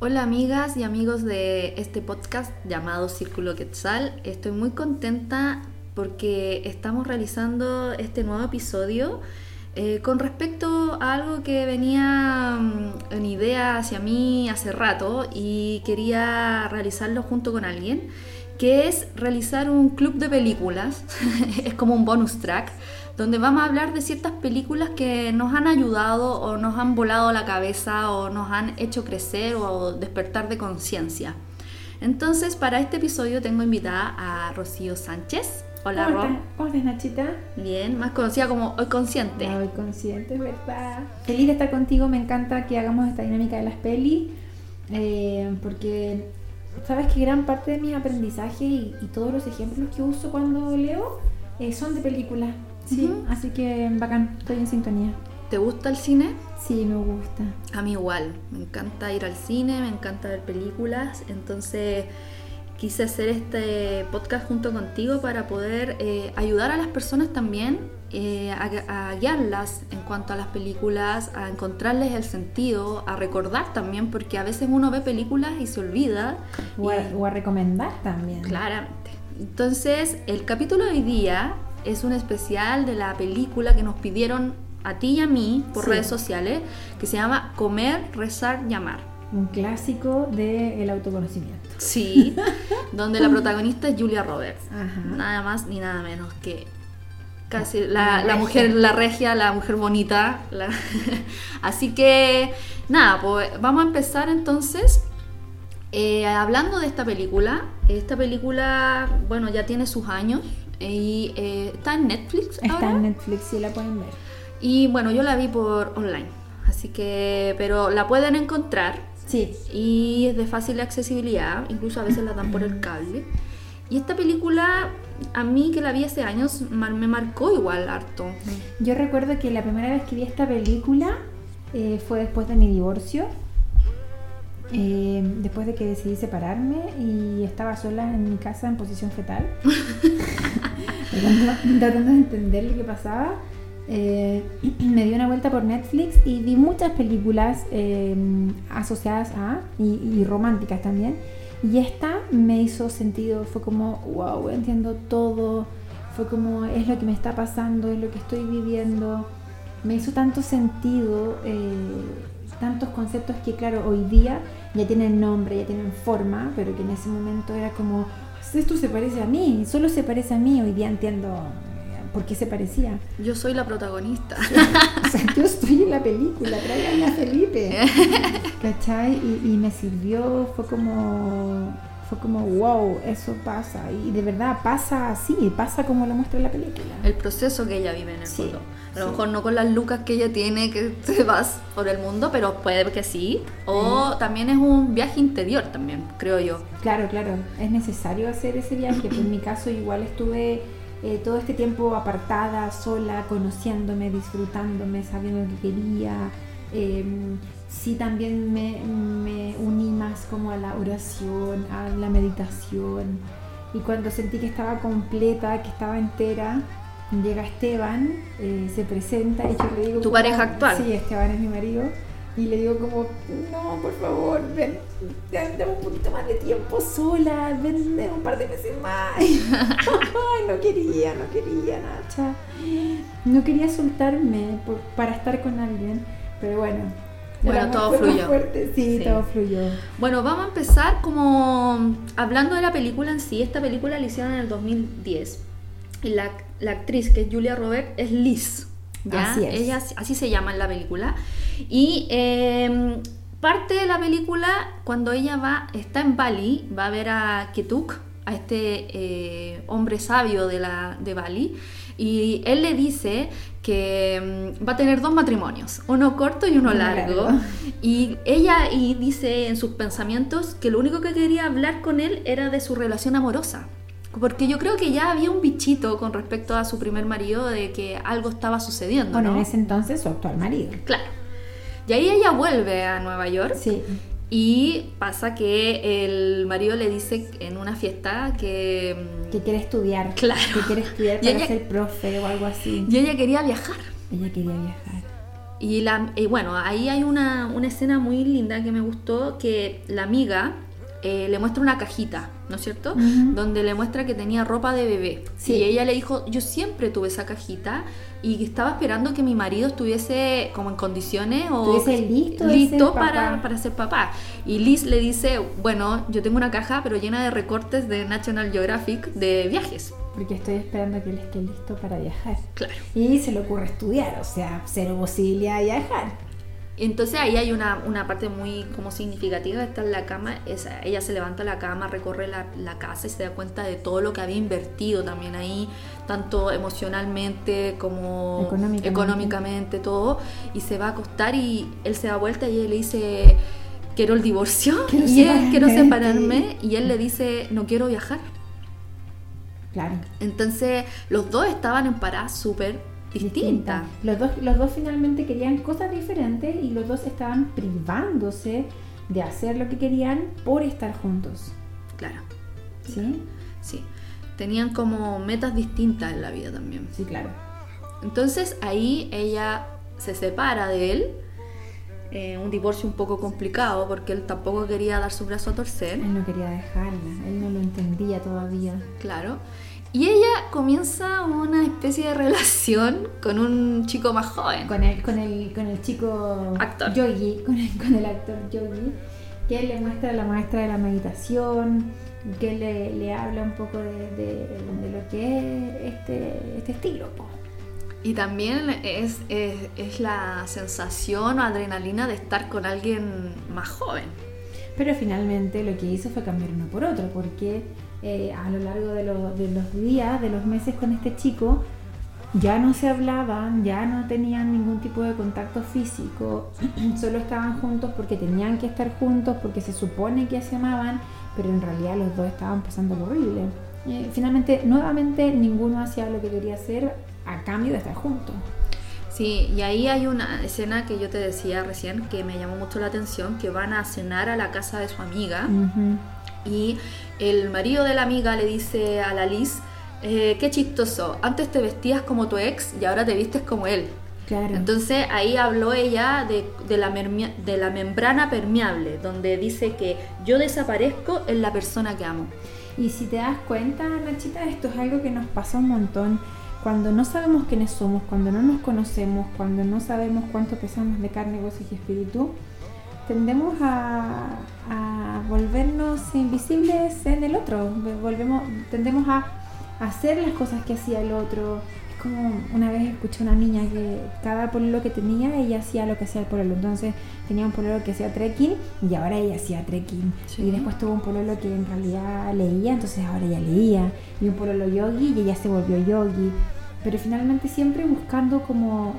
Hola amigas y amigos de este podcast llamado Círculo Quetzal. Estoy muy contenta porque estamos realizando este nuevo episodio eh, con respecto a algo que venía mm, en idea hacia mí hace rato y quería realizarlo junto con alguien, que es realizar un club de películas, es como un bonus track donde vamos a hablar de ciertas películas que nos han ayudado o nos han volado la cabeza o nos han hecho crecer o despertar de conciencia. Entonces, para este episodio tengo invitada a Rocío Sánchez. Hola, ¿Cómo estás? ¿Cómo estás, Nachita? Bien, más conocida como Hoy Consciente. Hoy consciente, es verdad. Feliz de estar contigo, me encanta que hagamos esta dinámica de las pelis, eh, porque sabes que gran parte de mis aprendizajes y, y todos los ejemplos que uso cuando leo eh, son de películas. Sí, Ujú. así que bacán, estoy en sintonía. ¿Te gusta el cine? Sí, me gusta. A mí igual, me encanta ir al cine, me encanta ver películas, entonces quise hacer este podcast junto contigo para poder eh, ayudar a las personas también eh, a, a guiarlas en cuanto a las películas, a encontrarles el sentido, a recordar también, porque a veces uno ve películas y se olvida. O a, y- o a recomendar también. Claramente. Entonces, el capítulo de hoy día es un especial de la película que nos pidieron a ti y a mí por Sí. redes sociales, que se llama Comer, Rezar y Amar. Un clásico del autoconocimiento. Sí, donde la protagonista es Julia Roberts. Ajá. Nada más ni nada menos que casi La la, la regia. mujer, la regia, la mujer bonita. la- Así que nada, pues vamos a empezar entonces eh, hablando de esta película. Esta película, bueno, ya tiene sus años y eh, está en Netflix. Está ahora. en Netflix, sí la pueden ver. Y bueno, yo la vi por online. Así que, pero la pueden encontrar Sí, y es de fácil accesibilidad, incluso a veces la dan por el cable. Y esta película, a mí que la vi hace años, me marcó igual harto. Yo recuerdo que la primera vez que vi esta película eh, fue después de mi divorcio, eh, después de que decidí separarme y estaba sola en mi casa en posición fetal, tratando, de entender lo que pasaba. Eh, me di una vuelta por Netflix y vi muchas películas eh, asociadas a y, y románticas también. Y esta me hizo sentido, fue como, wow, entiendo todo, fue como, es lo que me está pasando, es lo que estoy viviendo. Me hizo tanto sentido, eh, tantos conceptos que, claro, hoy día ya tienen nombre, ya tienen forma, pero que en ese momento era como, esto se parece a mí, solo se parece a mí, hoy día entiendo eh, por qué se parecía. Yo soy la protagonista. O sea, yo estoy en la película, tráiganme a Felipe. ¿Cachai? Y, y me sirvió, fue como, fue como, wow, eso pasa. Y de verdad pasa así, pasa como lo muestra la película. El proceso que ella vive en el Sí, fondo. A lo sí. mejor no con las lucas que ella tiene, que te vas por el mundo, pero puede que sí. O también es un viaje interior también, creo yo. Claro, claro, es necesario hacer ese viaje. Pues en mi caso igual estuve eh, todo este tiempo apartada, sola, conociéndome, disfrutándome, sabiendo lo que quería. Eh, sí también me, me uní más como a la oración, a la meditación. Y cuando sentí que estaba completa, que estaba entera, llega Esteban, eh, se presenta y yo le digo... ¿Tu como- pareja actual? Sí, Esteban es mi marido. Y le digo como, no, por favor, ven, dame un poquito más de tiempo sola, ven, ven un par de meses más. No quería, no quería, Nacha. No quería soltarme por- para estar con alguien, pero bueno. Bueno, todo fluyó. fuerte, Sí, Sí. todo fluyó. Bueno, vamos a empezar como hablando de la película en sí. Esta película la hicieron en el 2010. Y la, la actriz que es Julia Roberts es Liz. ¿ya? Así es. Ella así se llama en la película. Y eh, parte de la película, cuando ella va, está en Bali, va a ver a Ketuk, a este eh, hombre sabio de, la, de Bali. Y él le dice que mm, va a tener dos matrimonios, uno corto y uno Uno largo. largo. Y ella y dice en sus pensamientos que lo único que quería hablar con él era de su relación amorosa. Porque yo creo que ya había un bichito con respecto a su primer marido de que algo estaba sucediendo. Bueno, ¿no? en ese entonces su actual marido. Claro. Y ahí ella vuelve a Nueva York Sí, y pasa que el marido le dice en una fiesta que... mm, que quiere estudiar. Claro. Que quiere estudiar para ella- ser profe o algo así. Y ella quería viajar. Ella quería viajar. Y, la, y bueno, ahí hay una, una escena muy linda que me gustó, que la amiga eh, le muestra una cajita, ¿no es cierto? Donde le muestra que tenía ropa de bebé. Sí. Y ella le dijo, yo siempre tuve esa cajita y estaba esperando que mi marido estuviese como en condiciones o listo listo para, para ser papá. Y Liz le dice, bueno, yo tengo una caja pero llena de recortes de National Geographic de viajes. Porque estoy esperando que él esté listo para viajar. Claro. Y se le ocurre estudiar, o sea, cero posibilidad de viajar. Entonces ahí hay una, una parte muy como significativa, está en la cama, esa- ella se levanta la cama, recorre la, la casa y se da cuenta de todo lo que había invertido también ahí, tanto emocionalmente como Económicamente. económicamente, todo, y se va a acostar y él se da vuelta y ella le dice, quiero el divorcio, Quiero y él, separarme quiero de ti". separarme, y él le dice, no quiero viajar. Claro. Entonces los dos estaban en paradas súper distintas. Los dos, los dos finalmente querían cosas diferentes y los dos estaban privándose de hacer lo que querían por estar juntos. Claro, ¿Sí? sí. Tenían como metas distintas en la vida también. Sí, claro. Entonces ahí ella se separa de él. eh, un divorcio un poco complicado porque él tampoco quería dar su brazo a torcer. Él no quería dejarla, él no lo entendía todavía. Claro. Y ella comienza una especie de relación con un chico más joven. Con el, con el, con el chico Actor. Yogi, con el, con el actor Yogi, que él le muestra a la maestra de la meditación, que él le, le habla un poco de, de- de lo que es este, este estilo. po. Y también es, es, es la sensación o adrenalina de estar con alguien más joven. Pero finalmente lo que hizo fue cambiar uno por otro, porque eh, a lo largo de, lo- de los días, de los meses con este chico, ya no se hablaban, ya no tenían ningún tipo de contacto físico, solo estaban juntos porque tenían que estar juntos, porque se supone que se amaban, pero en realidad los dos estaban pasando lo horrible. Eh, finalmente, nuevamente, ninguno hacía lo que quería hacer a cambio de estar juntos. Sí, y ahí hay una escena que yo te decía recién que me llamó mucho la atención, que van a cenar a la casa de su amiga. Y el marido de la amiga le dice a la Liz, eh, qué chistoso, antes te vestías como tu ex y ahora te vistes como él. Claro. Entonces ahí habló ella de, de la de la membrana permeable, donde dice que yo desaparezco en la persona que amo. Y si te das cuenta, Nachita, esto es algo que nos pasa un montón. Cuando no sabemos quiénes somos, cuando no nos conocemos, cuando no sabemos cuánto pesamos de carne, huesos y espíritu, tendemos a, a volvernos invisibles en el otro. Volvemos, tendemos a hacer las cosas que hacía el otro. Es como una vez escuché a una niña que cada pololo que tenía, ella hacía lo que hacía el pololo. Entonces tenía un pololo que hacía trekking y ahora ella hacía trekking. Sí. Y después tuvo un pololo que en realidad leía, entonces ahora ella leía. Y un pololo yogi y ella se volvió yogi. Pero finalmente siempre buscando como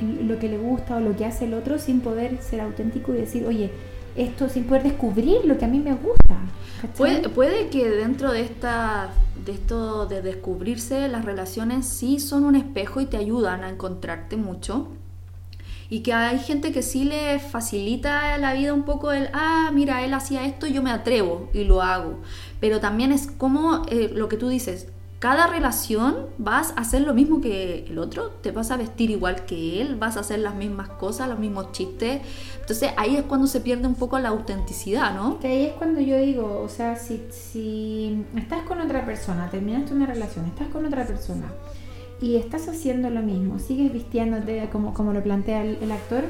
lo que le gusta o lo que hace el otro sin poder ser auténtico y decir, oye, esto sin poder descubrir lo que a mí me gusta. Puede, puede que dentro de esta de esto de descubrirse las relaciones sí son un espejo y te ayudan a encontrarte mucho y que hay gente que sí le facilita la vida un poco el ah mira él hacía esto yo me atrevo y lo hago pero también es como eh, lo que tú dices cada relación vas a hacer lo mismo que el otro, te vas a vestir igual que él, vas a hacer las mismas cosas, los mismos chistes. Entonces ahí es cuando se pierde un poco la autenticidad, ¿no? Que ahí es cuando yo digo, o sea, si, si estás con otra persona, terminaste una relación, estás con otra persona y estás haciendo lo mismo, sigues vistiéndote como, como lo plantea el, el actor,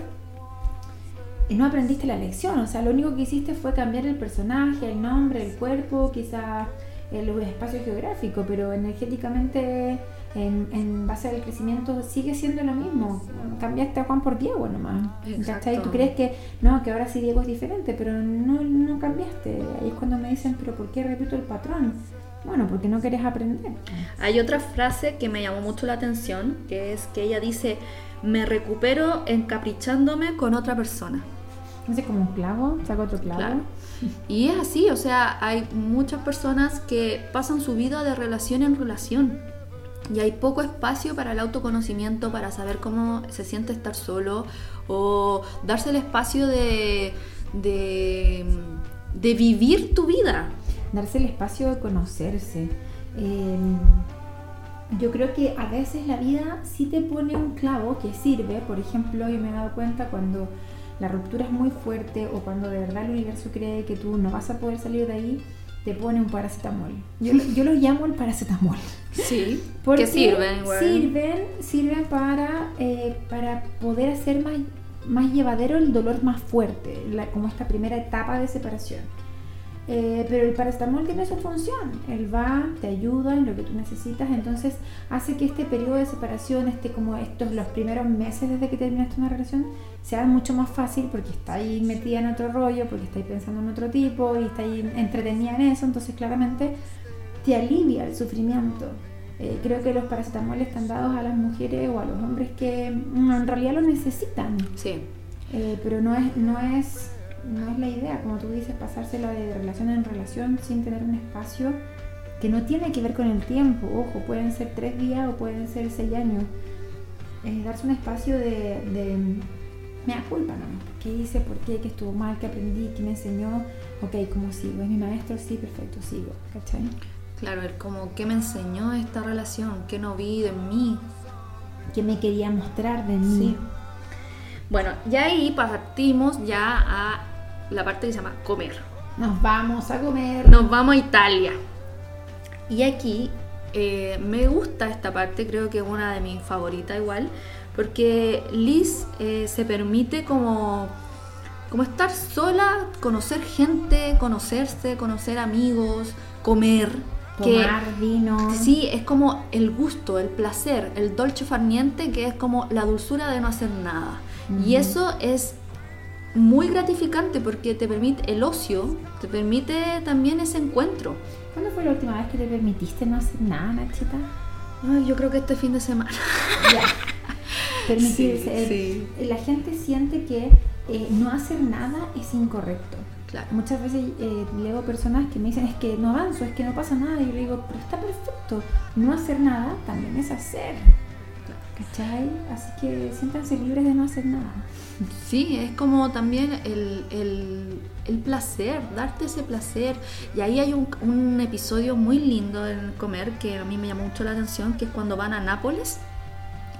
y no aprendiste la lección, o sea, lo único que hiciste fue cambiar el personaje, el nombre, el cuerpo, quizás el espacio geográfico, pero energéticamente, en, en base al crecimiento, sigue siendo lo mismo. Cambiaste a Juan por Diego nomás. ¿cachai? Tú crees que no, que ahora sí Diego es diferente, pero no, no cambiaste. Ahí es cuando me dicen, pero ¿por qué repito el patrón? Bueno, porque no querés aprender. Hay otra frase que me llamó mucho la atención, que es que ella dice, me recupero encaprichándome con otra persona. Sé, como un clavo, saco otro clavo. Claro. Y es así, o sea, hay muchas personas que pasan su vida de relación en relación. Y hay poco espacio para el autoconocimiento, para saber cómo se siente estar solo o darse el espacio de, de, de vivir tu vida. darse el espacio de conocerse. Eh, yo creo que a veces la vida sí te pone un clavo que sirve. Por ejemplo, yo me he dado cuenta cuando la ruptura es muy fuerte o cuando de verdad el universo cree que tú no vas a poder salir de ahí, te pone un paracetamol. Yo, yo lo llamo el paracetamol. Sí, Porque que sirven, igual. Sirven, sirven para, eh, para poder hacer más, más llevadero el dolor más fuerte, la- como esta primera etapa de separación. Eh, pero el paracetamol tiene su función. Él va, te ayuda en lo que tú necesitas, entonces hace que este periodo de separación, este como estos los primeros meses desde que terminaste una relación, sea mucho más fácil porque está ahí metida en otro rollo, porque está ahí pensando en otro tipo y está ahí entretenida en eso, entonces claramente te alivia el sufrimiento. Eh, creo que los paracetamoles están dados a las mujeres o a los hombres que mm, en realidad lo necesitan. Sí, Eh, pero no es, no es no es la idea, como tú dices, pasársela de relación en relación sin tener un espacio que no tiene que ver con el tiempo. Ojo, pueden ser tres días o pueden ser seis años. Eh, darse un espacio de, de me da culpa, ¿no? ¿Qué hice? ¿Por qué? ¿Qué estuvo mal? ¿Qué aprendí? ¿Qué me enseñó? Ok, ¿cómo sigo? ¿Es mi maestro? Sí, perfecto, sigo. ¿Cachai? claro, el como qué me enseñó esta relación, qué no vi de mí. ¿Qué me quería mostrar de mí? Sí. Bueno, y ahí partimos ya a la parte que se llama comer. Nos vamos a comer. Nos vamos a Italia. Y aquí eh, me gusta esta parte, creo que es una de mis favoritas igual, porque Liz eh, se permite como, como estar sola, conocer gente, conocerse, conocer amigos, comer. que- Tomar vino. Sí, es como el gusto, el placer, el dolce farniente, que es como la dulzura de no hacer nada. Y eso es muy gratificante porque te permite el ocio, te permite también ese encuentro. ¿Cuándo fue la última vez que te permitiste no hacer nada, Nachita? Ay, yo creo que este fin de semana. Ya. Permitirse. Sí, Eh, La gente siente que eh, no hacer nada es incorrecto. Claro. Muchas veces eh, leo personas que me dicen es que no avanzo, es que no pasa nada. Y yo digo, pero está perfecto. No hacer nada también es hacer. ¿Cachai? Así que siéntanse libres de no hacer nada. Sí, es como también el, el- el placer, darte ese placer. Y ahí hay un, un episodio muy lindo en comer que a mí me llamó mucho la atención, que es cuando van a Nápoles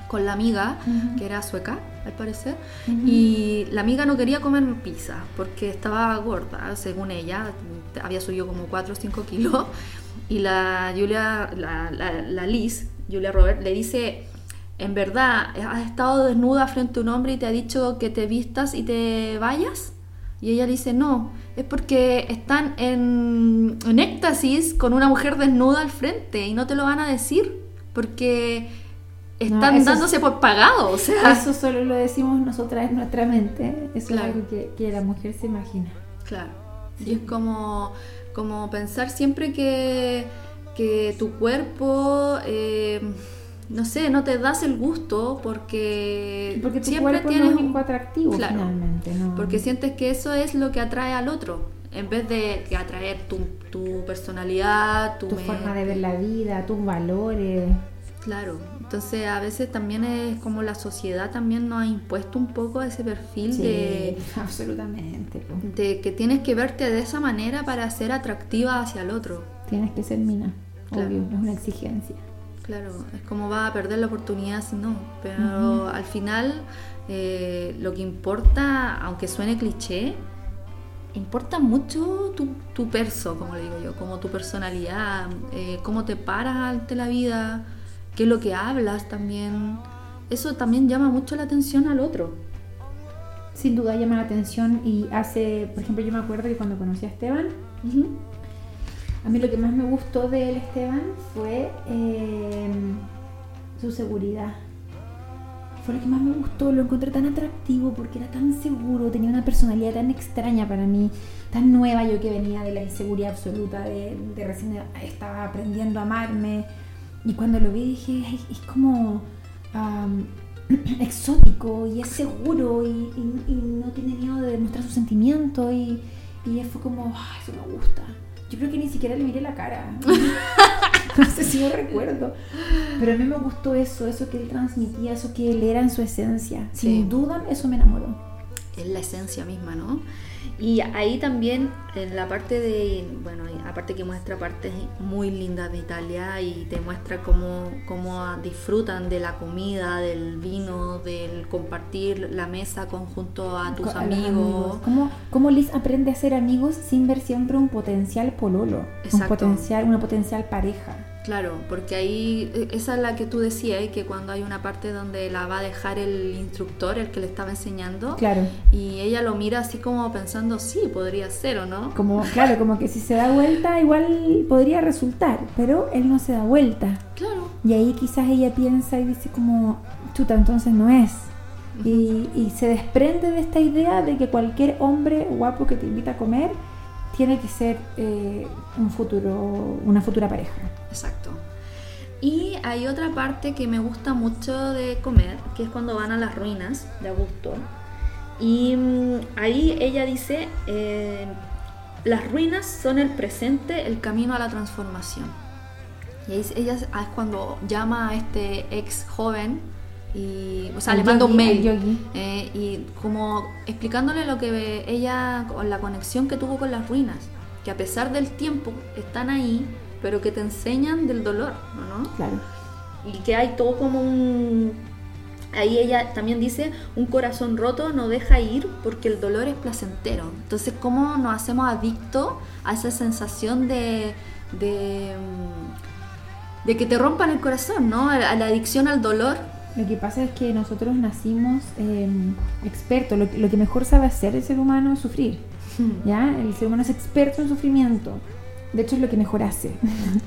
con la amiga, Ujú. que era sueca, al parecer, Ujú. y la amiga no quería comer pizza porque estaba gorda, según ella, había subido como 4 o 5 kilos, y la Julia, la, la, la Liz, Julia Robert, le dice, en verdad, has estado desnuda frente a un hombre y te ha dicho que te vistas y te vayas, y ella le dice, no, es porque están en, en éxtasis con una mujer desnuda al frente y no te lo van a decir, porque están es- dándose por pagado, o sea... Eso solo lo decimos nosotras en nuestra mente. Eso Claro. es algo que, que la mujer se imagina. Claro. Y es como, como pensar siempre que, que tu cuerpo, eh, no sé, no te das el gusto porque, Porque tu siempre tienes no es un- atractivo Claro. finalmente. ¿no? porque sientes que eso es lo que atrae al otro, en vez de que atraer tu, tu personalidad, tu, forma de ver la vida, tus valores. Claro, entonces a veces también es como la sociedad también nos ha impuesto un poco ese perfil Sí, de, absolutamente. de que tienes que verte de esa manera para ser atractiva hacia el otro. Tienes que ser mina, Claro. obvio, es una exigencia. Claro, es como va a perder la oportunidad si no. Pero al final eh, lo que importa, aunque suene cliché, importa mucho tu, tu perso, como le digo yo, como tu personalidad, eh, cómo te paras ante la vida, qué es lo que hablas también. Eso también llama mucho la atención al otro. Sin duda llama la atención y hace, por ejemplo, yo me acuerdo que cuando conocí a Esteban, a mí lo que más me gustó de él, Esteban, fue eh, su seguridad. Fue lo que más me gustó, lo encontré tan atractivo porque era tan seguro, tenía una personalidad tan extraña para mí, tan nueva yo que venía de la inseguridad absoluta, de, de recién estaba aprendiendo a amarme. Y cuando lo vi dije, "Ay, es como exótico y es seguro y, no tiene miedo de demostrar sus sentimientos y, y fue como, "Ah, eso me gusta. Yo creo que ni siquiera le miré la cara. no sé si lo recuerdo. Pero a mí me gustó eso, eso que él transmitía, eso que él era en su esencia. Sin duda, eso me enamoró. Es la esencia misma, ¿no? Y ahí también, en la parte de, bueno, aparte que muestra partes muy lindas de Italia y te muestra cómo, cómo disfrutan de la comida, del vino, del compartir la mesa conjunto a tus amigos. ¿Cómo, ¿Cómo, Liz aprende a ser amigos sin ver siempre un potencial pololo? Un potencial, una potencial pareja. Claro, porque ahí, e, esa es la que tú decías, que cuando hay una parte donde la va a dejar el instructor, el que le estaba enseñando, claro. y ella lo mira así como pensando, sí, podría ser o no. Como, claro, como que si se da vuelta igual podría resultar, pero él no se da vuelta. Claro. Y ahí quizás ella piensa y dice como, chuta, entonces no es. y, y se desprende de esta idea de que cualquier hombre guapo que te invita a comer tiene que ser eh, un futuro, una futura pareja. Exacto. Y hay otra parte que me gusta mucho de comer, que es cuando van a las ruinas de Augusto. Y mm, ahí ella dice, eh, las ruinas son el presente, el camino a la transformación. Y ella es cuando llama a este ex joven y, o sea, le manda un mail eh, y como explicándole lo que ella, con la conexión que tuvo con las ruinas, que a pesar del tiempo están ahí, pero que te enseñan del dolor, ¿no? Claro. Y que hay todo como un... Ahí ella también dice, un corazón roto no deja ir porque el dolor es placentero. Entonces, ¿cómo nos hacemos adictos a esa sensación de, de, de que te rompan el corazón, ¿no? A la adicción al dolor lo que pasa es que nosotros nacimos em, expertos. Lo, que mejor sabe hacer el ser humano es sufrir. ¿ya? El ser humano es experto en sufrimiento. De hecho, es lo que mejor hace.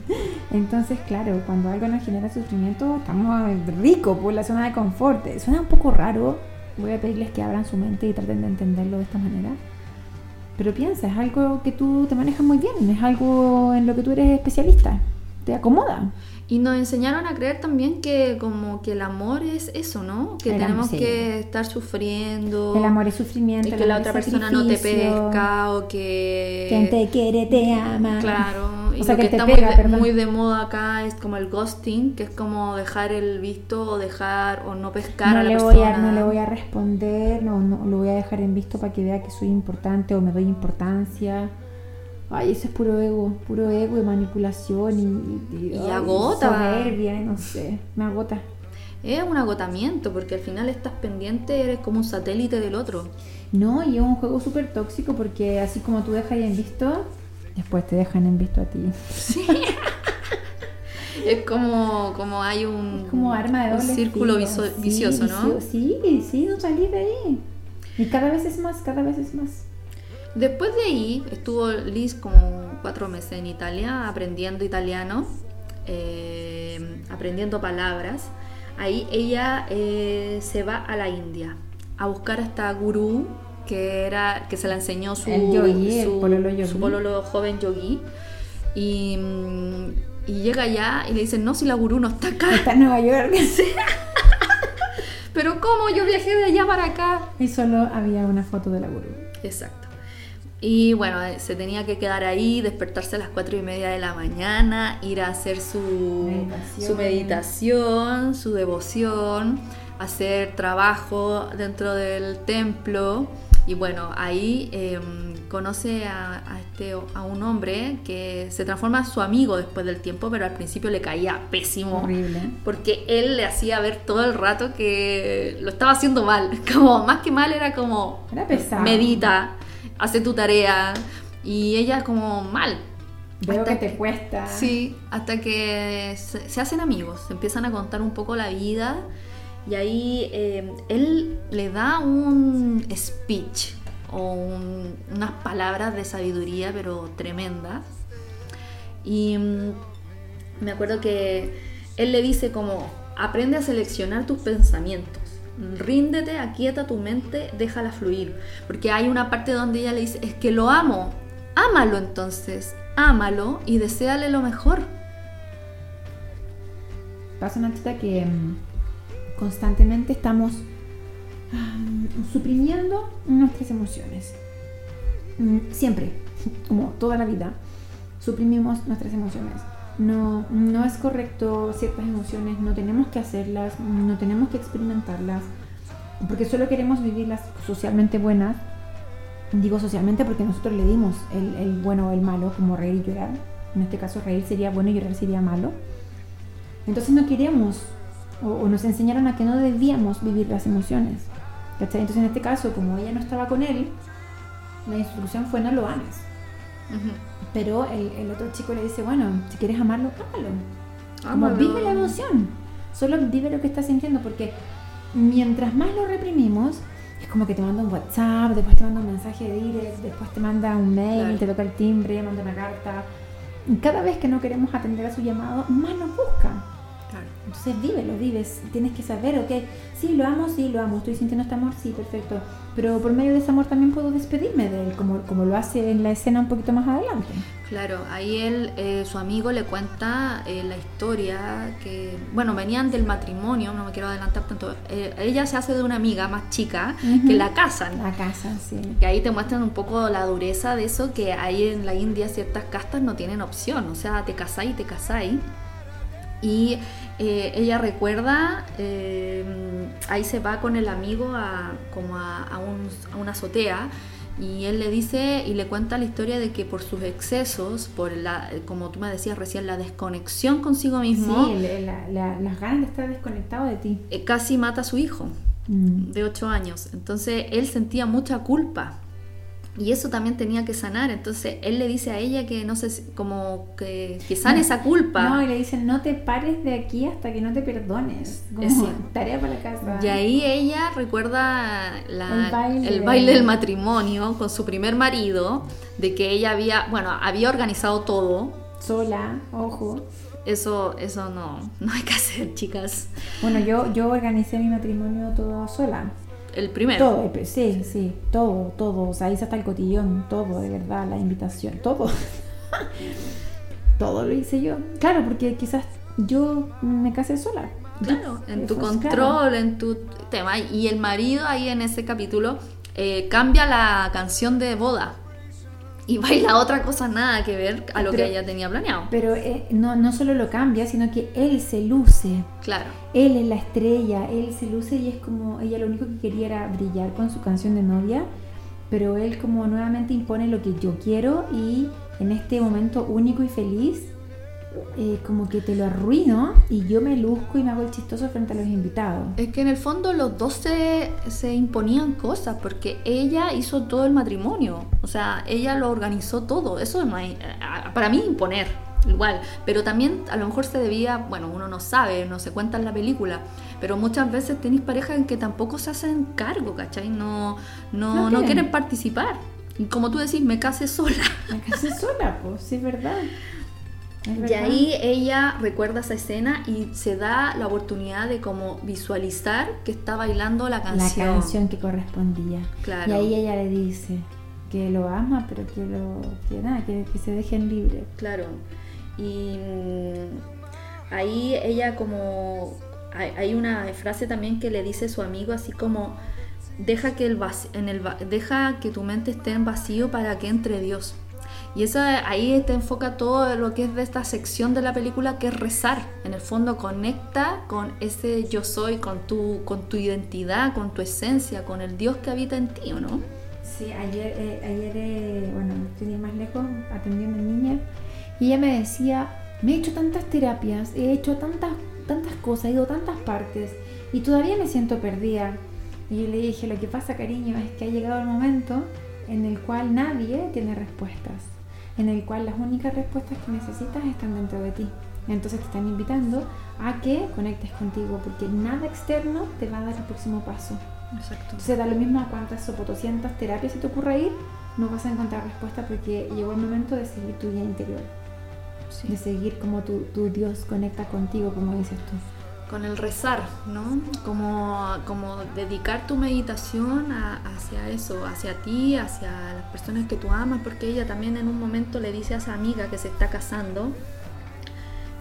Entonces, claro, cuando algo nos genera sufrimiento, estamos ricos por la zona de confort. Suena un poco raro. Voy a pedirles que abran su mente y traten de entenderlo de esta manera. Pero piensa, es algo que tú te manejas muy bien, es algo en lo que tú eres especialista. Te acomoda. Y nos enseñaron a creer también que como que el amor es eso, ¿no? Que tenemos que estar sufriendo. El amor es sufrimiento. Y que la otra persona no te pesca o que... Quien te quiere te ama. Claro. Y o sea, lo que, está muy, de, moda acá es como el ghosting, que es como dejar el visto o dejar o no pescar no a la le persona. Voy a, no le voy a responder, no, no lo voy a dejar en visto para que vea que soy importante o me doy importancia. Ay, eso es puro ego, puro ego y manipulación y, y, y agota. Soberbia, no sé, me agota. Es un agotamiento porque al final estás pendiente, eres como un satélite del otro. No, y es un juego súper tóxico porque así como tú dejas en visto, después te dejan en visto a ti. Sí. es como, como hay un, como arma de doble círculo vicioso, ¿no? Sí, sí, no salís de ahí. Y cada vez es más, cada vez es más. Después de ahí estuvo Liz como cuatro meses en Italia aprendiendo italiano, eh, aprendiendo palabras. Ahí ella eh, se va a la India a buscar a esta gurú que era que se la enseñó su, pololo, joven yogi. Y, y, llega allá y le dicen no si la gurú no está acá está en Nueva York. Pero cómo yo viajé de allá para acá. Y solo había una foto de la gurú. Exacto y bueno, se tenía que quedar ahí, despertarse a las cuatro y media de la mañana, ir a hacer su meditación, su, meditación, su devoción, hacer trabajo dentro del templo. Y bueno, ahí em, conoce a, este, a un hombre que se transforma en su amigo después del tiempo, pero al principio le caía pésimo. Horrible. Porque él le hacía ver todo el rato que lo estaba haciendo mal. Como, más que mal, era como... Era pesado. Medita hace tu tarea y ella como mal. Veo que te cuesta. Sí, hasta que se, hacen amigos, se empiezan a contar un poco la vida y ahí eh, él le da un speech o unas palabras de sabiduría pero tremendas. Y mm, me acuerdo que él le dice como, aprende a seleccionar tus pensamientos ríndete, aquieta tu mente, déjala fluir. Porque hay una parte donde ella le dice, es que lo amo, ámalo entonces, ámalo y deséale lo mejor. Pasa, Nachita, que mm, constantemente estamos suprimiendo nuestras emociones. Mm, siempre, como toda la vida, suprimimos nuestras emociones no, no es correcto ciertas emociones, no tenemos que hacerlas, no tenemos que experimentarlas, porque solo queremos vivirlas socialmente buenas Digo socialmente porque nosotros le dimos el, el bueno o el malo, como reír y llorar. En este caso reír sería bueno y llorar sería malo. Entonces no queremos, o, nos enseñaron a que no debíamos vivir las emociones. ¿cachai? Entonces en este caso, como ella no estaba con él, la instrucción fue no lo Pero el, el otro chico le dice, bueno, si quieres amarlo, ámalo. Como vive la emoción. Solo vive lo que estás sintiendo, porque mientras más lo reprimimos, es como que te manda un WhatsApp, después te manda un mensaje de direct, después te manda un mail, Claro. te toca el timbre, manda una carta. Cada vez que no queremos atender a su llamado, más nos busca. Entonces vívelo, vives. Tienes que saber, ok, sí, lo amo, sí, lo amo. Estoy sintiendo este amor, sí, perfecto. Pero por medio de ese amor también puedo despedirme de él, como, como lo hace en la escena un poquito más adelante. Claro, ahí él, eh, su amigo le cuenta eh, la historia que, bueno, venían del matrimonio, no me quiero adelantar tanto. eh, ella se hace de una amiga más chica Ujú. que la casan. La casa, sí. Que ahí te muestran un poco la dureza de eso, que ahí en la India ciertas castas no tienen opción, o sea, te casáis, te casáis. Y eh, ella recuerda, eh, ahí se va con el amigo a, como a, a un- a una azotea y él le dice y le cuenta la historia de que por sus excesos, por la, como tú me decías recién, la desconexión consigo mismo, Sí, el- la- la- las ganas de estar desconectado de ti. eh, casi mata a su hijo Mm. de 8 años. Entonces él sentía mucha culpa. Y eso también tenía que sanar. Entonces él le dice a ella que no sé, como que, que sane No, esa culpa. No, y le dicen, no te pares de aquí hasta que no te perdones. Como Es tarea para la casa. Y ahí ella recuerda la- El baile el baile del matrimonio con su primer marido, de que ella había, bueno, había organizado todo. Sola, ojo. Eso, eso no, no hay que hacer, chicas. Bueno, yo, yo organicé mi matrimonio todo sola. El primero. Todo, eh, sí, sí, todo, todo. O sea, hice hasta el cotillón, todo, de verdad, la invitación, todo. todo lo hice yo. Claro, porque quizás yo me casé sola. Claro, en tu Eso es control, en tu tema. Y el marido ahí en ese capítulo eh, cambia la canción de boda y baila otra cosa nada que ver a lo Pero- que ella tenía planeado. Pero eh, no, no solo lo cambia, sino que él se luce. Claro, Él es la estrella, él se luce y es como ella lo único que quería era brillar con su canción de novia, pero él como nuevamente impone lo que yo quiero y en este momento único y feliz, eh, como que te lo arruino y yo me luzco y me hago el chistoso frente a los invitados. es que en el fondo los dos se, se imponían cosas porque ella hizo todo el matrimonio, o sea, ella lo organizó todo. Eso no hay, para mí imponer. Igual, pero también a lo mejor se debía, bueno, uno no sabe, no se cuenta en la película, pero muchas veces tenéis parejas en que tampoco se hacen cargo, ¿cachai? No, no, No no, quieren. quieren participar. Y como tú decís, me casé sola. Me casé sola, pues, sí, es verdad. Y ahí ella recuerda esa escena y se da la oportunidad de como visualizar que está bailando la la canción. canción que correspondía. Claro. Y ahí ella le dice que lo ama, pero que lo que nada, que, que se dejen libre. Claro. Y mm, ahí ella como... Hay, hay una frase también que le dice su amigo así como... Deja que, el en el deja que tu mente esté en vacío para que entre Dios. Y eso ahí te enfoca todo lo que es de esta sección de la película que es rezar. En el fondo conecta con ese yo soy, con tu, con tu identidad, con tu esencia, con el Dios que habita en ti, ¿o no? Sí, ayer, eh, ayer eh, bueno, estoy más lejos, atendí a una niña y ella me decía, me he hecho tantas terapias, he hecho tantas, tantas cosas, he ido a tantas partes y todavía me siento perdida. Y yo le dije, lo que pasa, cariño, es que ha llegado el momento en el cual nadie tiene respuestas, en el cual las únicas respuestas que necesitas están dentro de ti. Entonces te están invitando a que conectes contigo, porque nada externo te va a dar el próximo paso. Exacto. Entonces da lo mismo a cuántas o 400 terapias se te ocurra ir, no vas a encontrar respuesta porque llegó el momento de seguir tu guía interior, de seguir como tu, tu Dios conecta contigo, como dices tú. Con el rezar, ¿no? Como, como dedicar tu meditación a- hacia eso, hacia ti, hacia las personas que tú amas, porque ella también en un momento le dice a esa amiga que se está casando,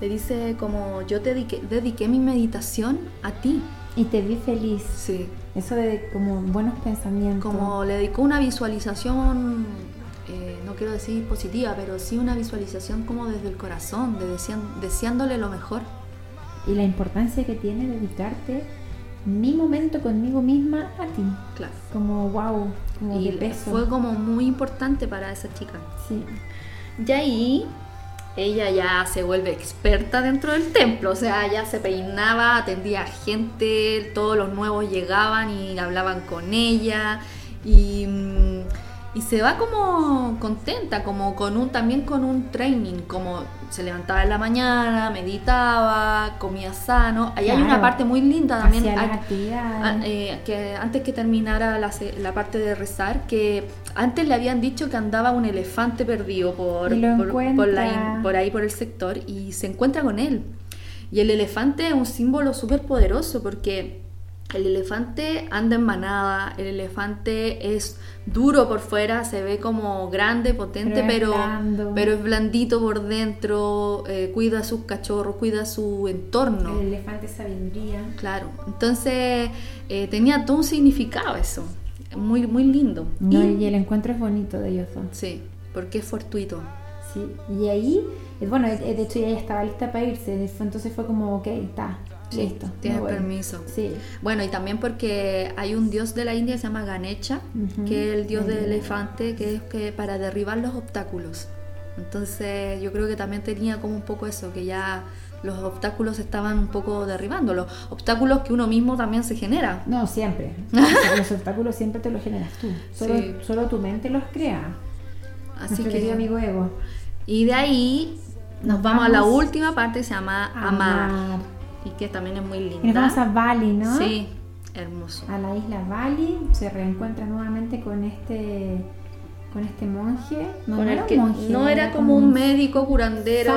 le dice como yo te dediqué, dediqué mi meditación a ti. Y te vi feliz. Sí. Eso de como buenos pensamientos. Como le dedicó una visualización, eh, no quiero decir positiva, pero sí una visualización como desde el corazón, de desean- deseándole lo mejor. Y la importancia que tiene dedicarte mi momento conmigo misma a ti. Claro. Como wow, como Y peso. fue como muy importante para esa chica. Sí. Y ahí ella ya se vuelve experta dentro del templo, o sea, ya se peinaba, atendía a gente, todos los nuevos llegaban y hablaban con ella y, mm, y se va como contenta, como con un también con un training, como se levantaba en la mañana, meditaba, comía sano. Ahí hay una parte muy linda también. Hay-. Ah, eh, que antes que terminara la, la parte de rezar, que antes le habían dicho que andaba un elefante perdido por, por, la por ahí, por el sector, y se encuentra con él. Y el elefante es un símbolo súper poderoso porque el elefante anda en manada, el elefante es duro por fuera, se ve como grande, potente, Pero pero, es blando. pero es blandito por dentro, eh, cuida a sus cachorros, cuida su entorno. El elefante sabiduría. Claro, entonces eh, tenía todo un significado eso, muy, muy lindo. No, Y- y el encuentro es bonito de ellos dos. sí, porque es fortuito. Sí, y ahí, eh, bueno, de hecho ella ya estaba lista para irse, entonces fue como, ok, está, Sí, listo. voy. permiso. Sí, Bueno, y también porque hay un dios de la India que se llama Ganecha, que es el dios del elefante, que es que para derribar los obstáculos. Entonces yo creo que también tenía como un poco eso, que ya los obstáculos estaban un poco derribando, los obstáculos que uno mismo también se genera. no, siempre. Los obstáculos siempre te los generas tú, solo, Sí. solo tu mente los crea. Así Nuestro que amigo Ego. Y de ahí nos, Nos vamos, a la última parte que se llama Amar. Amar. Y que también es muy linda. Y nos vamos a Bali, ¿no? Sí, hermoso. A la isla Bali, se reencuentra nuevamente con este con este monje. No, Con no el era que monje, no era como un médico curandero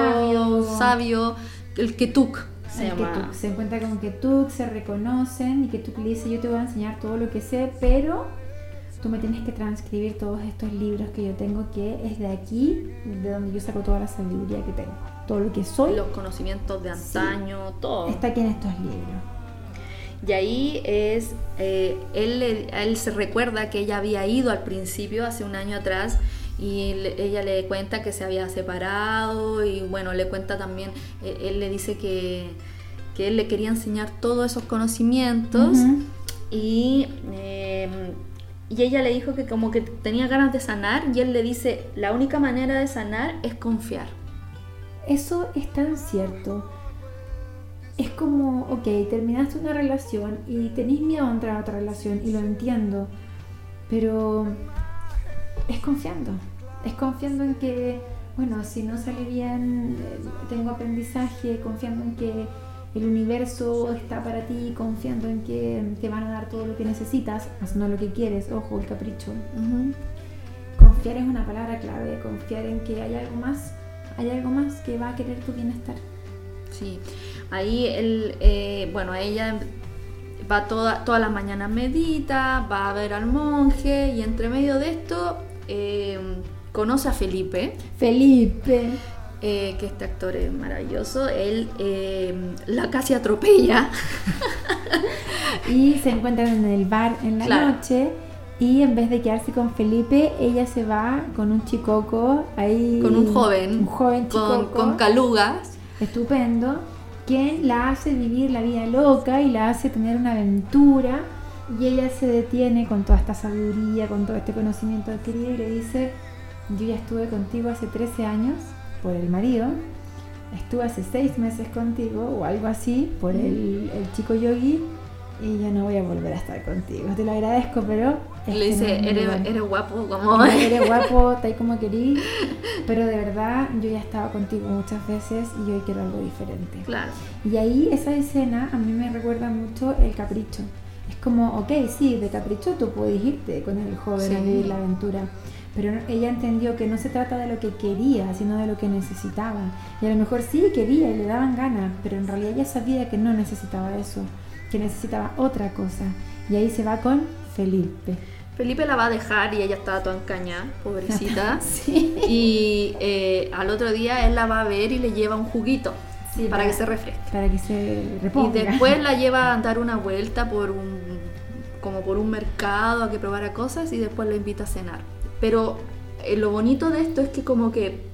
sabio. sabio, el Ketuk se el llama. Ketuk. Se encuentra con Ketuk, se reconocen y Ketuk le dice yo te voy a enseñar todo lo que sé, pero tú me tienes que transcribir todos estos libros que yo tengo, que es de aquí, de donde yo saco toda la sabiduría que tengo. Todo lo que soy Los conocimientos de antaño, todo. está aquí en estos libros. Y ahí es, eh, él, él se recuerda que ella había ido al principio, hace un año atrás, y le- ella le cuenta que se había separado y bueno, le cuenta también, eh, él le dice que, que él le quería enseñar todos esos conocimientos y, eh, y ella le dijo que como que tenía ganas de sanar y él le dice, la única manera de sanar es confiar. Eso es tan cierto. Es como, ok, terminaste una relación y tenéis miedo a entrar a otra relación y lo entiendo, pero es confiando. Es confiando en que, bueno, si no sale bien, eh, tengo aprendizaje, confiando en que el universo está para ti, confiando en que te van a dar todo lo que necesitas, más no lo que quieres, ojo, el capricho. Confiar es una palabra clave, confiar en que hay algo más, hay algo más que va a querer tu bienestar. Sí, ahí él, eh, bueno, ella va toda, todas las mañanas medita, va a ver al monje y entre medio de esto eh, conoce a Felipe, Felipe. eh, que este actor es maravilloso, él eh, la casi atropella, Y se encuentran en el bar en la Claro. noche y en vez de quedarse con Felipe, ella se va con un chicoco ahí. con un joven, Un joven con, chicoco. con calugas, estupendo, quien la hace vivir la vida loca y la hace tener una aventura. Y ella se detiene con toda esta sabiduría, con todo este conocimiento adquirido y le dice, yo ya estuve contigo hace 13 años por el marido, estuve hace 6 meses contigo o algo así por el, el chico yogi y yo no voy a volver a estar contigo. Te lo agradezco, pero... le no dice, mi eres, lugar". eres guapo como... Eres guapo, tal como querís, pero de verdad yo ya estaba contigo muchas veces y hoy quiero algo diferente. claro, Y ahí esa escena a mí me recuerda mucho el capricho. Es como, ok, sí, de capricho tú puedes irte con el joven a Sí. vivir la aventura, pero no- ella entendió que no se trata de lo que quería, sino de lo que necesitaba. Y a lo mejor sí quería y le daban ganas, pero en realidad ella sabía que no necesitaba eso, que necesitaba otra cosa. Y ahí se va con Felipe. Felipe la va a dejar y ella estaba toda encañada, pobrecita. Sí. Y eh, al otro día él la va a ver y le lleva un juguito Sí, para que se refresque. Para que se Y reponga. después la lleva a dar una vuelta por un como por un mercado a que probara cosas y después la invita a cenar. Pero eh, lo bonito de esto es que como que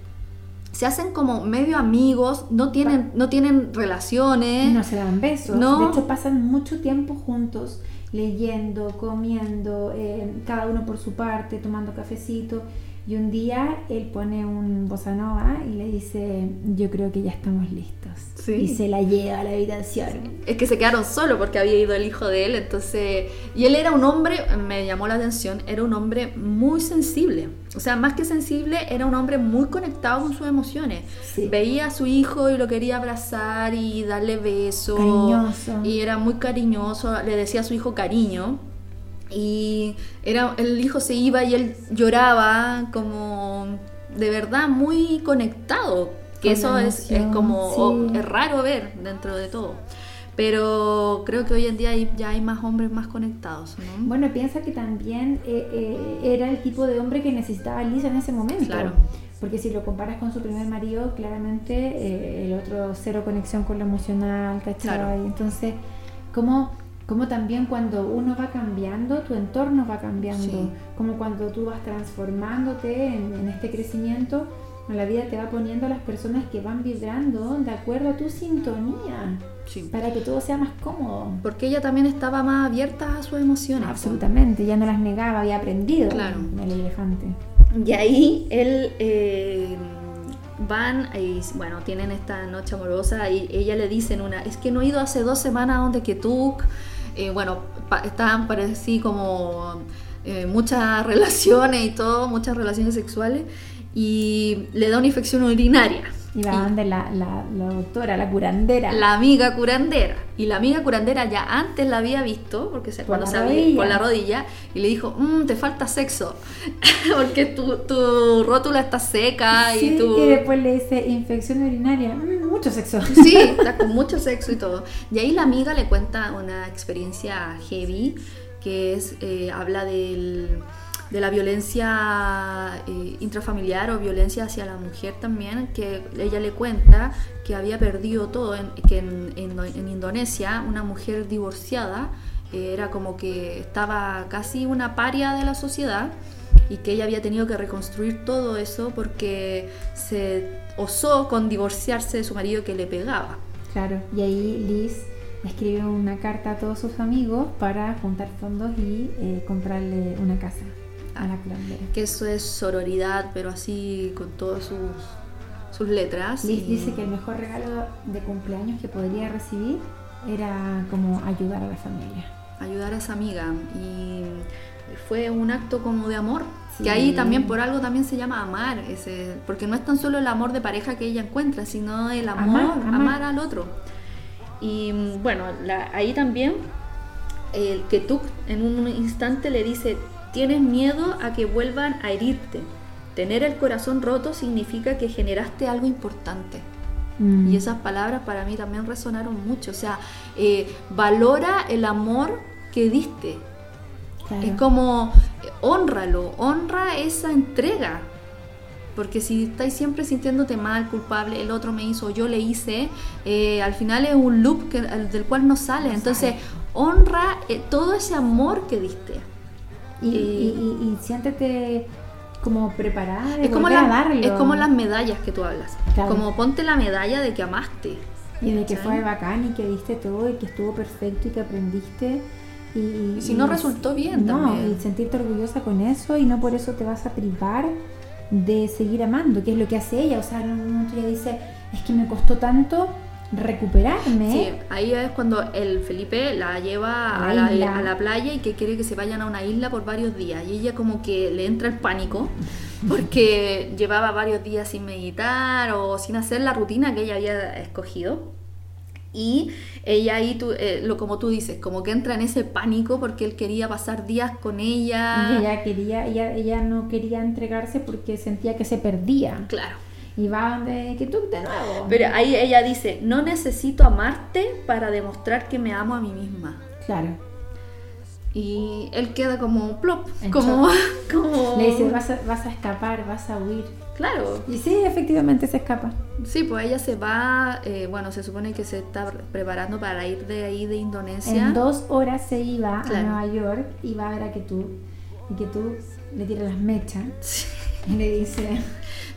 se hacen como medio amigos, no tienen, no tienen relaciones. No se dan besos. No. De hecho, pasan mucho tiempo juntos, leyendo, comiendo, eh, cada uno por su parte, tomando cafecito. Y un día él pone un bossa nova y le dice, yo creo que ya estamos listos. Sí. Y se la lleva a la habitación. Es que se quedaron solos porque había ido el hijo de él, entonces... Y él era un hombre, me llamó la atención, era un hombre muy sensible. O sea, más que sensible, era un hombre muy conectado con sus emociones. Sí. Veía a su hijo y lo quería abrazar y darle besos. Cariñoso. Y era muy cariñoso, le decía a su hijo cariño. Y era, el hijo se iba y él lloraba como de verdad muy conectado. Que Con eso es, es como sí. es raro ver dentro de todo. Pero creo que hoy en día hay- ya hay más hombres más conectados, ¿no? Bueno, piensa que también eh, eh, era el tipo de hombre que necesitaba Lisa en ese momento. Claro. Porque si lo comparas con su primer marido, claramente eh, el otro cero conexión con lo emocional, ¿cachai? Claro. Entonces, como, como también cuando uno va cambiando, tu entorno va cambiando. Sí. Como cuando tú vas transformándote en, en este crecimiento, la vida te va poniendo a las personas que van vibrando de acuerdo a tu sintonía, Sí. para que todo sea más cómodo. Porque ella también estaba más abierta a sus emociones. Absolutamente, ya no las negaba, había aprendido Claro. el elefante. Y ahí él eh, van y bueno, tienen esta noche amorosa y ella le dice en una, es que no he ido hace dos semanas donde que tú, eh, bueno, pa- estaban parecido como eh, muchas relaciones y todo, muchas relaciones sexuales y le da una infección urinaria. Y va donde la, la, la doctora, la curandera. la amiga curandera. Y la amiga curandera ya antes la había visto, porque se, Por cuando se había por la rodilla, y le dijo, "Mm, te falta sexo, porque tu, tu rótula está seca Sí, y tu... y después le dice infección urinaria. Mm, mucho sexo. Sí, está con mucho sexo y todo. Y ahí la amiga le cuenta una experiencia heavy, que es, eh, habla del- de la violencia eh, intrafamiliar o violencia hacia la mujer también, que ella le cuenta que había perdido todo, en, que en, Indonesia una mujer divorciada eh, era como que estaba casi una paria de la sociedad y que ella había tenido que reconstruir todo eso porque se osó con divorciarse de su marido que le pegaba. Claro, y ahí Liz escribe una carta a todos sus amigos para juntar fondos y eh, comprarle una casa a la curandera. Que eso es sororidad, pero así con todas sus, sus letras. Liz y- dice que el mejor regalo de cumpleaños que podría recibir era como ayudar a la familia. ayudar a esa amiga y fue un acto como de amor Sí. que ahí también por algo también se llama amar ese porque no es tan solo el amor de pareja que ella encuentra sino el amor Amar, amar, amar. al otro y mm, bueno la- ahí también el que tú en un instante le dice tienes miedo a que vuelvan a herirte tener el corazón roto significa que generaste algo importante Mm. y esas palabras para mí también resonaron mucho. O sea, eh, valora el amor que diste. Claro. Es como, eh, honralo, honra esa entrega. Porque si estáis siempre sintiéndote mal, culpable, el otro me hizo, yo le hice, eh, al final es un loop que, del cual no sale. No Entonces, sale. honra eh, todo ese amor que diste. Y, y- y- y siéntete como preparada de Es como, volver a las- darlo. es como las medallas que tú hablas. Claro. Como ponte la medalla de que amaste. Y de que fue bacán y que diste todo y que estuvo perfecto y que aprendiste. Y, Y si no resultó bien no, también. y sentirte orgullosa con eso y no por eso te vas a privar de seguir amando, que es lo que hace ella. O sea, no, no ella dice, es que me costó tanto recuperarme. Sí, ahí es cuando el Felipe la lleva A a la a playa y que quiere que se vayan a una isla por varios días. Y ella como que le entra el pánico porque llevaba varios días sin meditar o sin hacer la rutina que ella había escogido. Y ella ahí, tú, eh, lo, como tú dices, como que entra en ese pánico porque él quería pasar días con ella. Y ella quería, ella, ella no quería entregarse porque sentía que se perdía. Claro. Y va donde que tú de nuevo. Pero ahí ella dice, no necesito amarte para demostrar que me amo a mí misma. Claro. Y él queda como plop, En como, como... Le dice, vas a, vas a escapar, vas a huir. Claro, Y sí, efectivamente se escapa. sí, pues ella se va, eh, bueno, se supone que se está preparando para ir de ahí de Indonesia. En dos horas se iba Claro. a Nueva York y va a ver a que tú y que tú le tira las mechas. Sí. Le dice...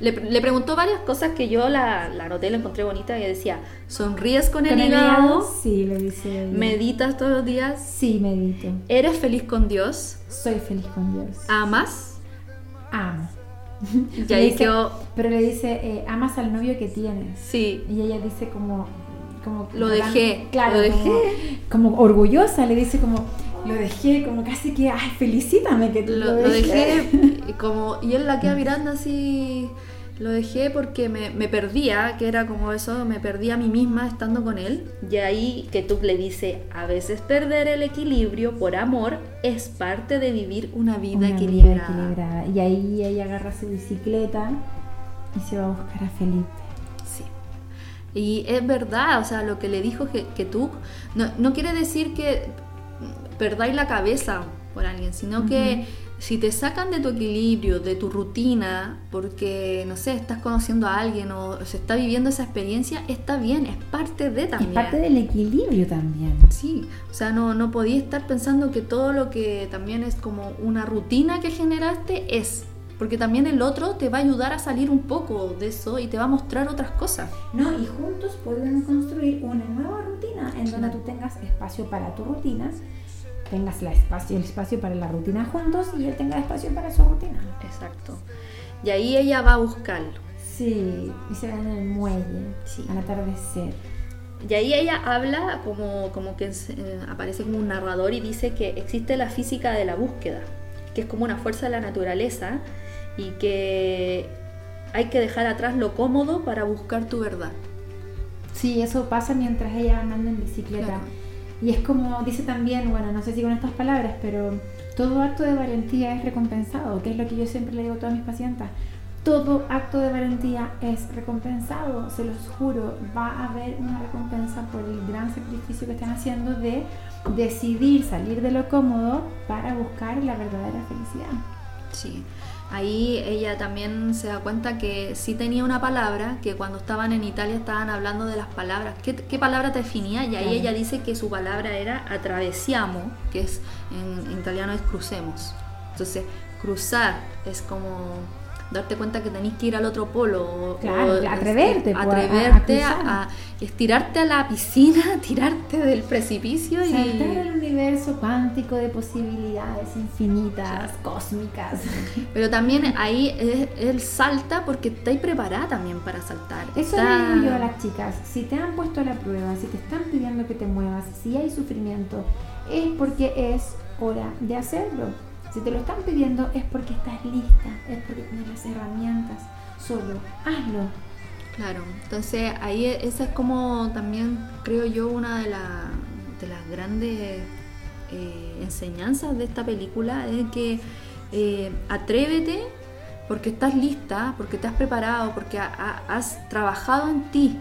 Le, le preguntó varias cosas que yo la, la anoté, la encontré bonita y decía, ¿sonríes con, el hígado? Sí, le dice. ella. ¿Meditas todos los días? Sí, medito. ¿Eres feliz con Dios? Soy feliz con Dios. ¿Amas? Amo. Y ahí dice- quedó, Pero le dice, eh, amas al novio que tienes. sí, Y ella dice como... como Lo dejé, claro, lo como- Como, orgullosa, le dice como... Lo dejé, como casi que, ay, felicítame que lo, lo dejé y como y él la queda mirando así lo dejé porque me, me perdía que era como eso me perdía a mí misma estando con él y ahí que tú le dice a veces perder el equilibrio por amor es parte de vivir una vida Una equilibrada equilibrada. Y ahí ella agarra su bicicleta y se va a buscar a Felipe. Sí. Y es verdad, o sea, lo que le dijo que, que tú, no, no quiere decir que perdáis la cabeza por alguien, sino que si te sacan de tu equilibrio, de tu rutina, porque, no sé, estás conociendo a alguien o se está viviendo esa experiencia, está bien, es parte de Es también. parte del equilibrio también. Sí, o sea, no, no podía estar pensando que todo lo que también es como una rutina que generaste es. Porque también el otro te va a ayudar a salir un poco de eso y te va a mostrar otras cosas. No, y juntos pueden construir una nueva rutina en donde tú tengas espacio para tu rutina, tengas la espacio, el espacio para la rutina juntos y él tenga espacio para su rutina. Exacto. Y ahí ella va a buscarlo. Sí, y se ven en el muelle, Sí. al atardecer. Y ahí ella habla como, como que eh, aparece como un narrador y dice que existe la física de la búsqueda, que es como una fuerza de la naturaleza y que hay que dejar atrás lo cómodo para buscar tu verdad. Sí, eso pasa mientras ella andando en bicicleta. Claro. Y es como dice también, bueno, no sé si con estas palabras, pero todo acto de valentía es recompensado, que es lo que yo siempre le digo a todas mis pacientes. Todo acto de valentía es recompensado, se los juro, va a haber una recompensa por el gran sacrificio que están haciendo de decidir salir de lo cómodo para buscar la verdadera felicidad. Sí. Ahí ella también se da cuenta que sí tenía una palabra, que cuando estaban en Italia estaban hablando de las palabras. ¿Qué, qué palabra te definía? Y ahí Claro. ella dice que su palabra era atravesiamo, que es en, en italiano es crucemos. Entonces, cruzar es como darte cuenta que tenés que ir al otro polo. o- Claro, o, atreverte, pues, a- a atreverte a, cruzar. a estirarte a la piscina, tirarte del precipicio y... Saltar el universo cuántico de posibilidades infinitas, cósmicas. Pero también ahí él, él salta porque está ahí preparada también para saltar. Eso Está- le digo yo a las chicas, si te han puesto a la prueba, si te están pidiendo que te muevas, si hay sufrimiento, es porque es hora de hacerlo. Si te lo están pidiendo es porque estás lista, es porque tienes las herramientas. Solo hazlo. Claro, entonces ahí e- esa es como también creo yo una de, la- de las grandes eh, enseñanzas de esta película es que eh, atrévete porque estás lista, porque te has preparado, porque ha- ha- has trabajado en ti.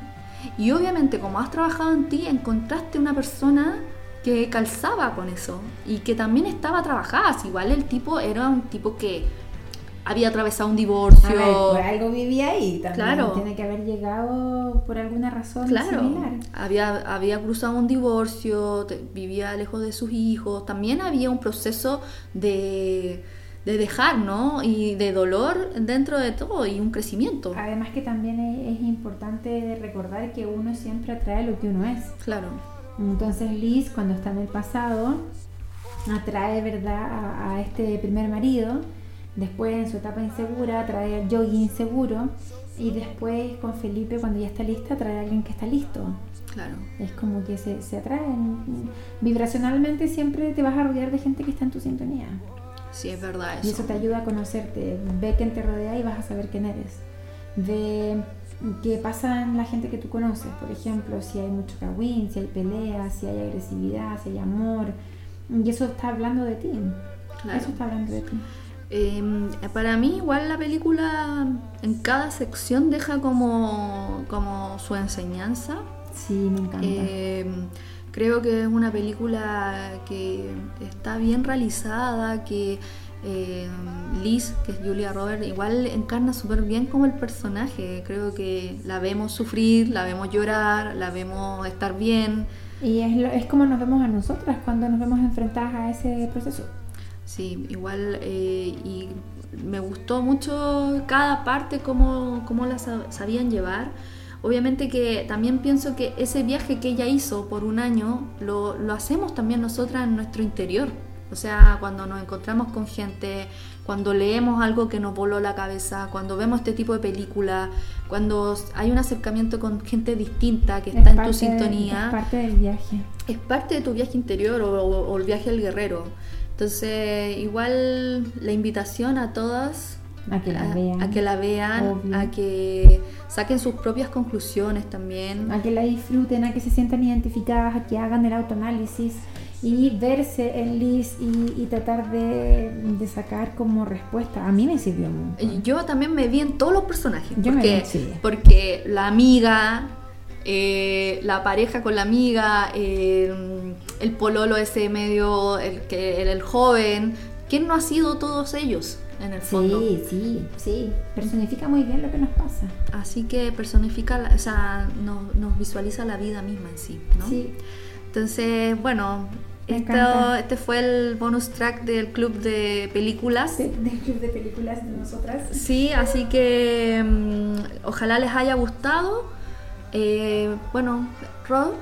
Y obviamente como has trabajado en ti, encontraste una persona que calzaba con eso y que también estaba trabajada. Igual el tipo era un tipo que había atravesado un divorcio. Ver, por algo vivía ahí también. Claro. Tiene que haber llegado por alguna razón Claro, similar. había, había cruzado un divorcio, te- vivía lejos de sus hijos, también había un proceso de, de dejar, ¿no? Y de dolor dentro de todo y un crecimiento. Además que también es, es importante recordar que uno siempre atrae lo que uno es. Claro, Entonces Liz, cuando está en el pasado, atrae verdad a, a este primer marido. Después, en su etapa insegura, atrae al yogi inseguro. Y después, con Felipe, cuando ya está lista, atrae a alguien que está listo. claro, Es como que se, se atraen. Vibracionalmente siempre te vas a rodear de gente que está en tu sintonía. sí, es verdad Y eso. eso te ayuda a conocerte. Ve quién te rodea y vas a saber quién eres. Ve qué pasa en la gente que tú conoces. Por ejemplo, si hay mucho cagüín, si hay peleas, si hay agresividad, si hay amor. Y eso está hablando de ti. Claro. Eso está hablando de ti. Eh, para mí igual la película en cada sección deja como, como su enseñanza. Sí, me encanta. Eh, creo que es una película que está bien realizada, que eh, Liz, que es Julia Roberts, igual encarna súper bien como el personaje. Creo que la vemos sufrir, la vemos llorar, la vemos estar bien. y es, lo- es como nos vemos a nosotras cuando nos vemos enfrentadas a ese proceso. Sí, igual, eh, y me gustó mucho cada parte, cómo, cómo la sabían llevar. Obviamente que también pienso que ese viaje que ella hizo por un año lo, lo hacemos también nosotras en nuestro interior. O sea, cuando nos encontramos con gente, cuando leemos algo que nos voló la cabeza, cuando vemos este tipo de película, cuando hay un acercamiento con gente distinta que está en tu sintonía. Es parte del viaje. Es parte de tu viaje interior o, el viaje del guerrero. Entonces, igual la invitación a todas a que la vean, a que, la vean, a que saquen sus propias conclusiones también. A que la disfruten, a que se sientan identificadas, a que hagan el autoanálisis y verse en Liz y, tratar de, sacar como respuesta. A mí me sirvió mucho. Yo también me vi en todos los personajes. Yo porque, me porque la amiga, eh, la pareja con la amiga, el pololo ese medio, el, que, el, el joven, ¿quién no ha sido todos ellos? en el fondo. Sí, sí, sí. Personifica muy bien lo que nos pasa. Así que personifica, o sea, nos, nos visualiza la vida misma en sí, ¿no? Sí. Entonces, bueno, esto, este fue el bonus track del club de películas. del club de películas de nosotras. Sí, así que mm, ojalá les haya gustado. Eh, bueno, Rod.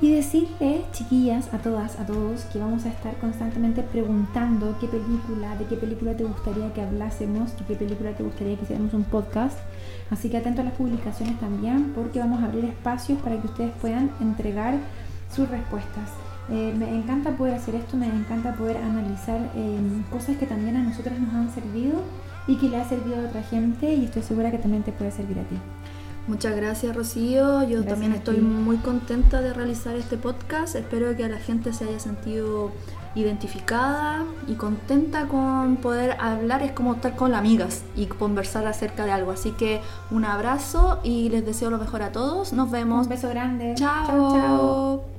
Y decirles, chiquillas, a todas, a todos, que vamos a estar constantemente preguntando qué película, de qué película te gustaría que hablásemos, de qué película te gustaría que hiciéramos un podcast. Así que atento a las publicaciones también, porque vamos a abrir espacios para que ustedes puedan entregar sus respuestas. Eh, me encanta poder hacer esto, me encanta poder analizar eh, cosas que también a nosotras nos han servido y que le ha servido a otra gente y estoy segura que también te puede servir a ti. Muchas gracias Rocío, yo también estoy muy contenta de realizar este podcast, espero que a la gente se haya sentido identificada y contenta con poder hablar, es como estar con amigas y conversar acerca de algo, así que un abrazo y les deseo lo mejor a todos, nos vemos. Un beso grande. chao. chao.